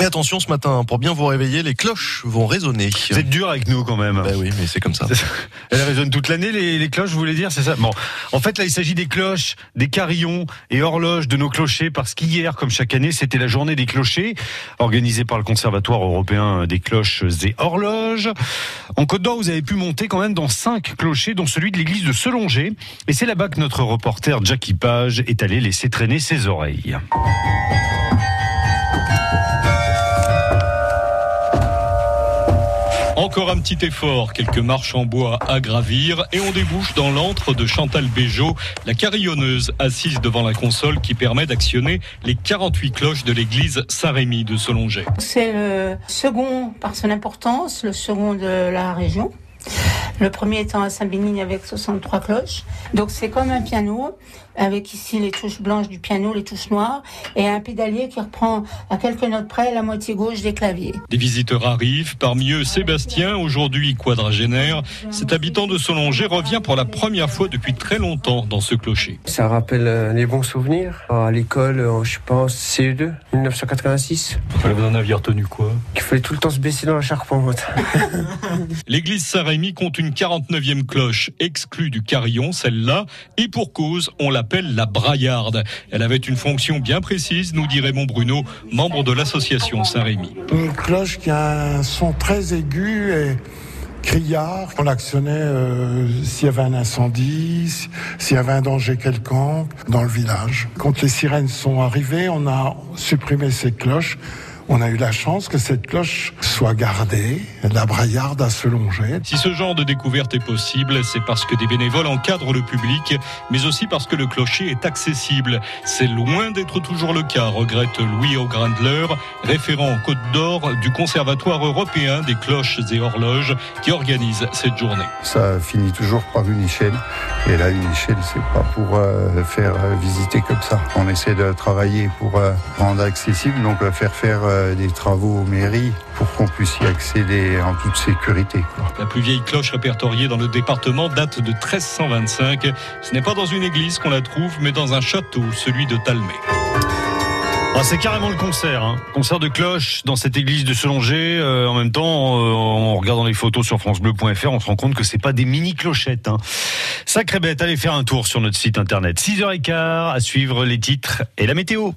Et attention ce matin, pour bien vous réveiller, les cloches vont résonner. Vous êtes dur avec nous quand même. Ben oui, mais c'est comme ça. Elles résonnent toute l'année, les, les, cloches, vous voulez dire, c'est ça? Bon, en fait, là, il s'agit des cloches, des carillons et horloges de nos clochers, parce qu'hier, comme chaque année, c'était la journée des clochers, organisée par le Conservatoire européen des cloches et horloges. En Côte d'Or, vous avez pu monter quand même dans cinq clochers, dont celui de l'église de Selongé. Et c'est là-bas que notre reporter Jackie Page est allé laisser traîner ses oreilles. Encore un petit effort, quelques marches en bois à gravir et on débouche dans l'antre de Chantal Béjot, la carillonneuse assise devant la console qui permet d'actionner les 48 cloches de l'église Saint-Rémy de Solongé. C'est le second par son importance, le second de la région. Le premier étant à Saint-Bénigne avec 63 cloches. Donc c'est comme un piano, avec ici les touches blanches du piano, les touches noires, et un pédalier qui reprend à quelques notes près la moitié gauche des claviers. Des visiteurs arrivent, parmi eux Sébastien, aujourd'hui quadragénaire. Cet habitant de Solongé revient pour la première fois depuis très longtemps dans ce clocher. Ça rappelle euh, les bons souvenirs. À l'école, euh, je pense, CE2, 1986. Vous en aviez retenu quoi? Il fallait tout le temps se baisser dans la charpente. L'église Saint-Rémy compte une 49e cloche exclue du carillon, celle-là, et pour cause, on l'appelle la braillarde. Elle avait une fonction bien précise, nous dit Raymond Bruno, membre de l'association Saint-Rémy. Une cloche qui a un son très aigu et criard. On l'actionnait euh, s'il y avait un incendie, s'il y avait un danger quelconque dans le village. Quand les sirènes sont arrivées, on a supprimé ces cloches on a eu la chance que cette cloche soit gardée, la braillarde à se longer. Si ce genre de découverte est possible, c'est parce que des bénévoles encadrent le public, mais aussi parce que le clocher est accessible. C'est loin d'être toujours le cas, regrette Louis O'Grandler, référent en Côte d'Or du Conservatoire européen des cloches et horloges qui organise cette journée. Ça finit toujours par une échelle. Et là, une échelle, c'est pas pour euh, faire euh, visiter comme ça. On essaie de travailler pour euh, rendre accessible, donc faire faire euh, des travaux aux mairies pour qu'on puisse y accéder en toute sécurité. Quoi. La plus vieille cloche répertoriée dans le département date de 1325. Ce n'est pas dans une église qu'on la trouve, mais dans un château, celui de Talmay. Ah, c'est carrément le concert, hein. concert de cloche dans cette église de Selongé. Euh, en même temps, euh, en regardant les photos sur francebleu.fr, on se rend compte que c'est pas des mini clochettes. Hein. Sacré bête, allez faire un tour sur notre site internet. 6h15 à suivre les titres et la météo.